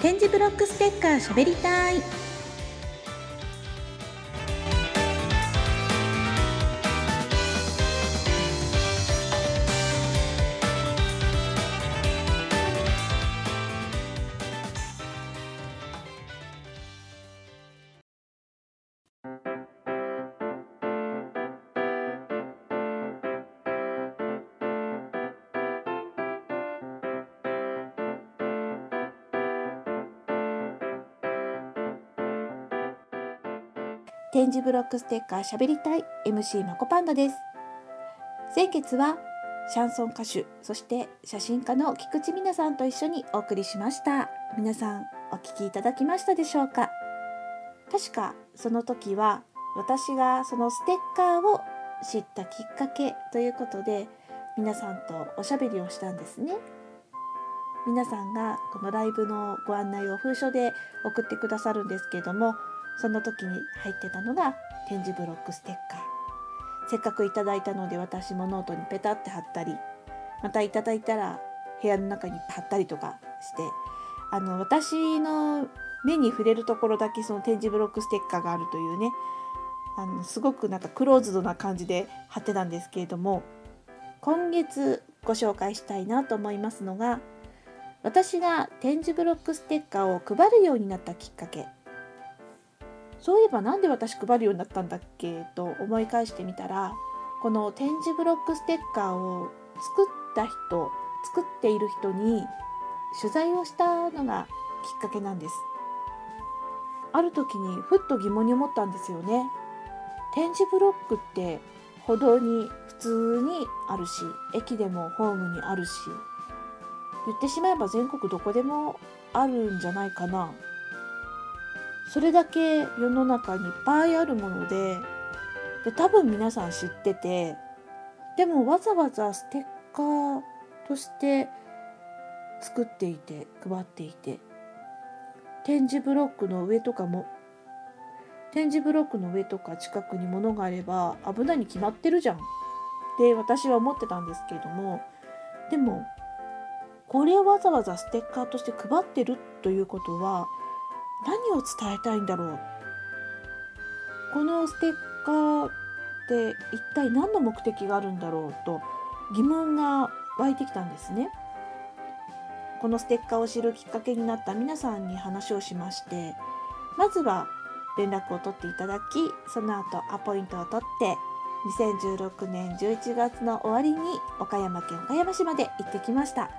点字ブロックステッカーしゃべりたい。点字ブロックステッカーしゃべりたい MC まこパンダです。先月はシャンソン歌手そして写真家の菊池美奈さんと一緒にお送りしました。皆さんお聞きいただきましたでしょうか？確かその時は私がそのステッカーを知ったきっかけということで皆さんとおしゃべりをしたんですね。皆さんがこのライブのご案内を封書で送ってくださるんですけれどもその時に入ってたのが点字ブロックステッカー。せっかくいただいたので私もノートにペタって貼ったりまたいただいたら部屋の中に貼ったりとかしてあの私の目に触れるところだけその点字ブロックステッカーがあるというねあのすごくなんかクローズドな感じで貼ってたんですけれども今月ご紹介したいなと思いますのが私が点字ブロックステッカーを配るようになったきっかけ。そういえば何で私配るようになったんだっけと思い返してみたらこの点字ブロックステッカーを作った人作っている人に取材をしたのがきっかけなんです。ある時にふっと疑問に思ったんですよね。点字ブロックって歩道に普通にあるし駅でもホームにあるし言ってしまえば全国どこでもあるんじゃないかな。それだけ世の中にいっぱいあるものでで多分皆さん知っててでもわざわざステッカーとして作っていて配っていて点字ブロックの上とかも点字ブロックの上とか近くに物があれば危ないに決まってるじゃん。って私は思ってたんですけれどもでもこれをわざわざステッカーとして配ってるということは何を伝えたいんだろうこのステッカーって一体何の目的があるんだろうと疑問が湧いてきたんですね。このステッカーを知るきっかけになった皆さんに話をしましてまずは連絡を取っていただきその後アポイントを取って2016年11月の終わりに岡山県岡山市まで行ってきました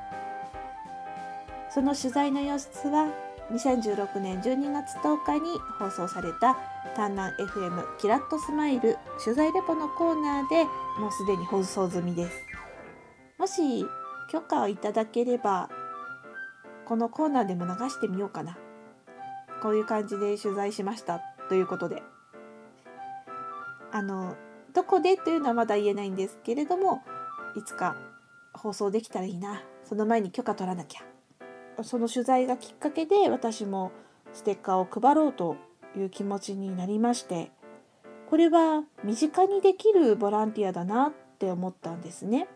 その取材の様子は2016年12月10日に放送された「丹南 FM キラッとスマイル」取材レポのコーナーでもうすでに放送済みです。もし許可をいただければこのコーナーでも流してみようかな。こういう感じで取材しましたということで。あのどこでというのはまだ言えないんですけれどもいつか放送できたらいいな。その前に許可取らなきゃ。その取材がきっかけで私もステッカーを配ろうという気持ちになりましてこれは身近にできるボランティアだなって思ったんですね。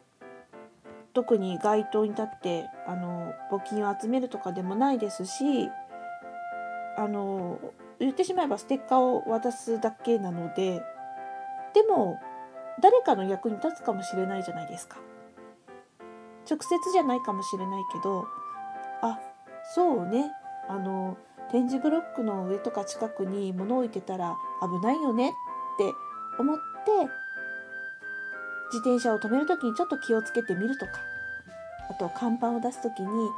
特に街頭に立ってあの募金を集めるとかでもないですしあの言ってしまえばステッカーを渡すだけなのででも誰かの役に立つかもしれないじゃないですか。直接じゃないかもしれないけどそうね。あの点字ブロックの上とか近くに物を置いてたら危ないよねって思って自転車を止める時にちょっと気をつけてみるとか。あと看板を出す時に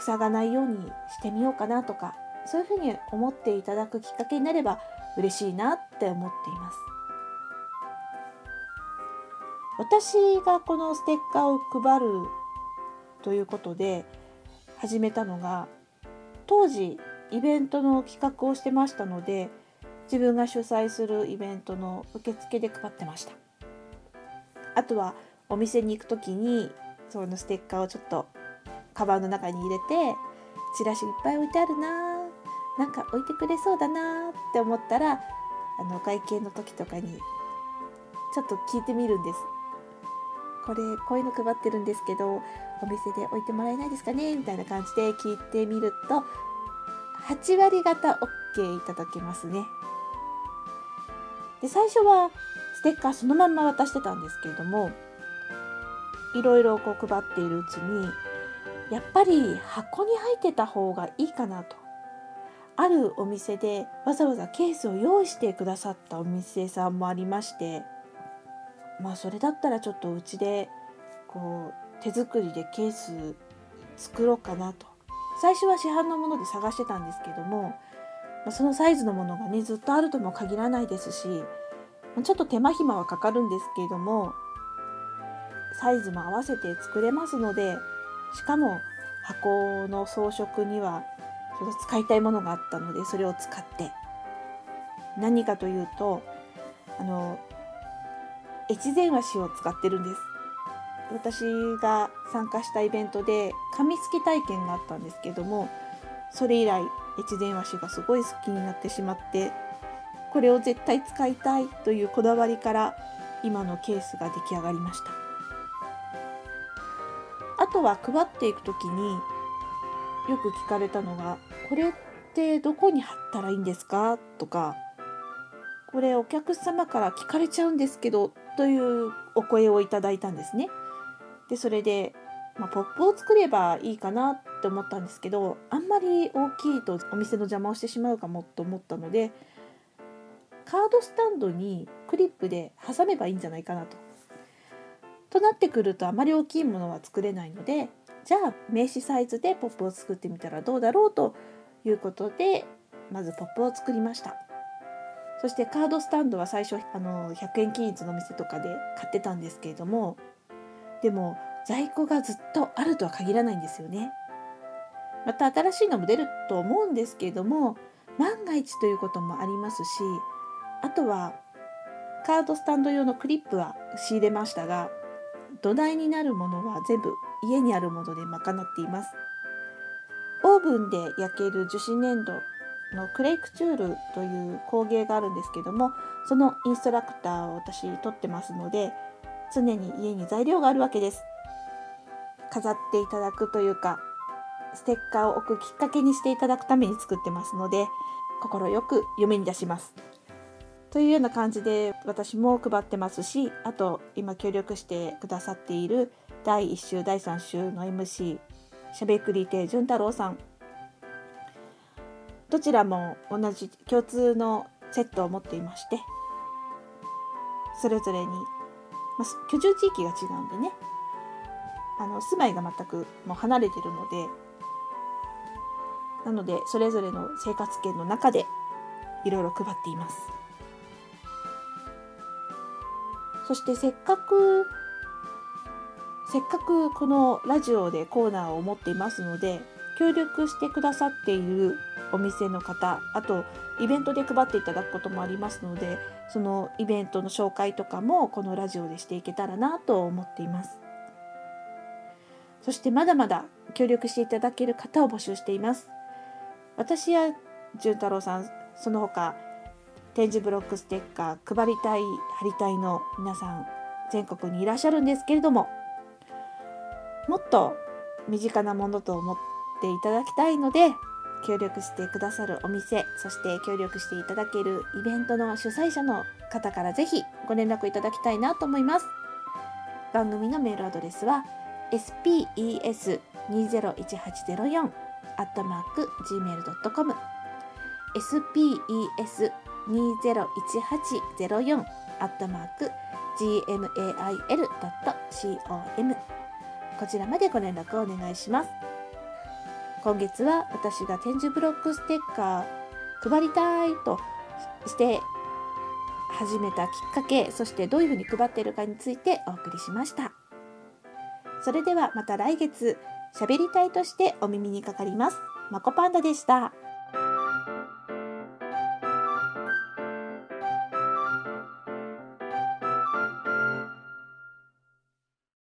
塞がないようにしてみようかなとか。そういうふうに思っていただくきっかけになれば嬉しいなって思っています。私がこのステッカーを配るということで始めたのが当時イベントの企画をしてましたので自分が主催するイベントの受付で配ってました。あとはお店に行く時にそのステッカーをちょっとカバンの中に入れてチラシいっぱい置いてあるななんか置いてくれそうだなって思ったらあの会計の時とかにちょっと聞いてみるんです。これこういうの配ってるんですけどお店で置いてもらえないですかね？みたいな感じで聞いてみると8割方 OK いただけますね。で最初はステッカーそのまんま渡してたんですけれどもいろいろこう配っているうちにやっぱり箱に入ってた方がいいかなとあるお店でわざわざケースを用意してくださったお店さんもありましてまあそれだったらちょっとうちでこう手作りでケース作ろうかなと。最初は市販のもので探してたんですけどもそのサイズのものがねずっとあるとも限らないですしちょっと手間暇はかかるんですけれどもサイズも合わせて作れますのでしかも箱の装飾にはちょっと使いたいものがあったのでそれを使って。何かというとあの越前和紙を使ってるんです。私が参加したイベントで紙すき体験があったんですけどもそれ以来越前和紙がすごい好きになってしまってこれを絶対使いたいというこだわりから今のケースが出来上がりましたあとは配っていく時によく聞かれたのが「これってどこに貼ったらいいんですか?」とか「これお客様から聞かれちゃうんですけど」というお声をいただいたんですね。でそれで、まあ、ポップを作ればいいかなって思ったんですけどあんまり大きいとお店の邪魔をしてしまうかもと思ったのでカードスタンドにクリップで挟めばいいんじゃないかなと。となってくるとあまり大きいものは作れないのでじゃあ名刺サイズでポップを作ってみたらどうだろうということでまずポップを作りましたそしてカードスタンドは最初あの100円均一のお店とかで買ってたんですけれどもでも在庫がずっとあるとは限らないんですよね。また新しいのも出ると思うんですけれども万が一ということもありますしあとはカードスタンド用のクリップは仕入れましたが土台になるものは全部家にあるもので賄っています。オーブンで焼ける樹脂粘土のクレイクチュールという工芸があるんですけどもそのインストラクターを私取ってますので常に家に材料があるわけです。飾っていただくというかステッカーを置くきっかけにしていただくために作ってますので快く嫁に出します。というような感じで私も配ってますしあと今協力してくださっている第1週第3週の MC しゃべくり亭潤太郎さん。どちらも同じ共通のセットを持っていましてそれぞれに、まあ、居住地域が違うんでねあの住まいが全くもう離れてるのでなのでそれぞれの生活圏の中でいろいろ配っています。そしてせっかくせっかくこのラジオでコーナーを持っていますので協力してくださっているお店の方あとイベントで配っていただくこともありますのでそのイベントの紹介とかもこのラジオでしていけたらなと思っています。そしてまだまだ協力していただける方を募集しています。私や潤太郎さんその他展示ブロックステッカー配りたい貼りたいの皆さん全国にいらっしゃるんですけれどももっと身近なものと思っていただきたいので協力してくださるお店そして協力していただけるイベントの主催者の方からぜひご連絡いただきたいなと思います。番組のメールアドレスは spes201804 アットマーク gmail.com spes 201804アットマーク gmail.com こちらまでご連絡をお願いします。今月は私が展示ブロックステッカー配りたいとして始めたきっかけそしてどういうふうに配っているかについてお送りしましたそれではまた来月喋りたいとしてお耳にかかりますまこパンダでした。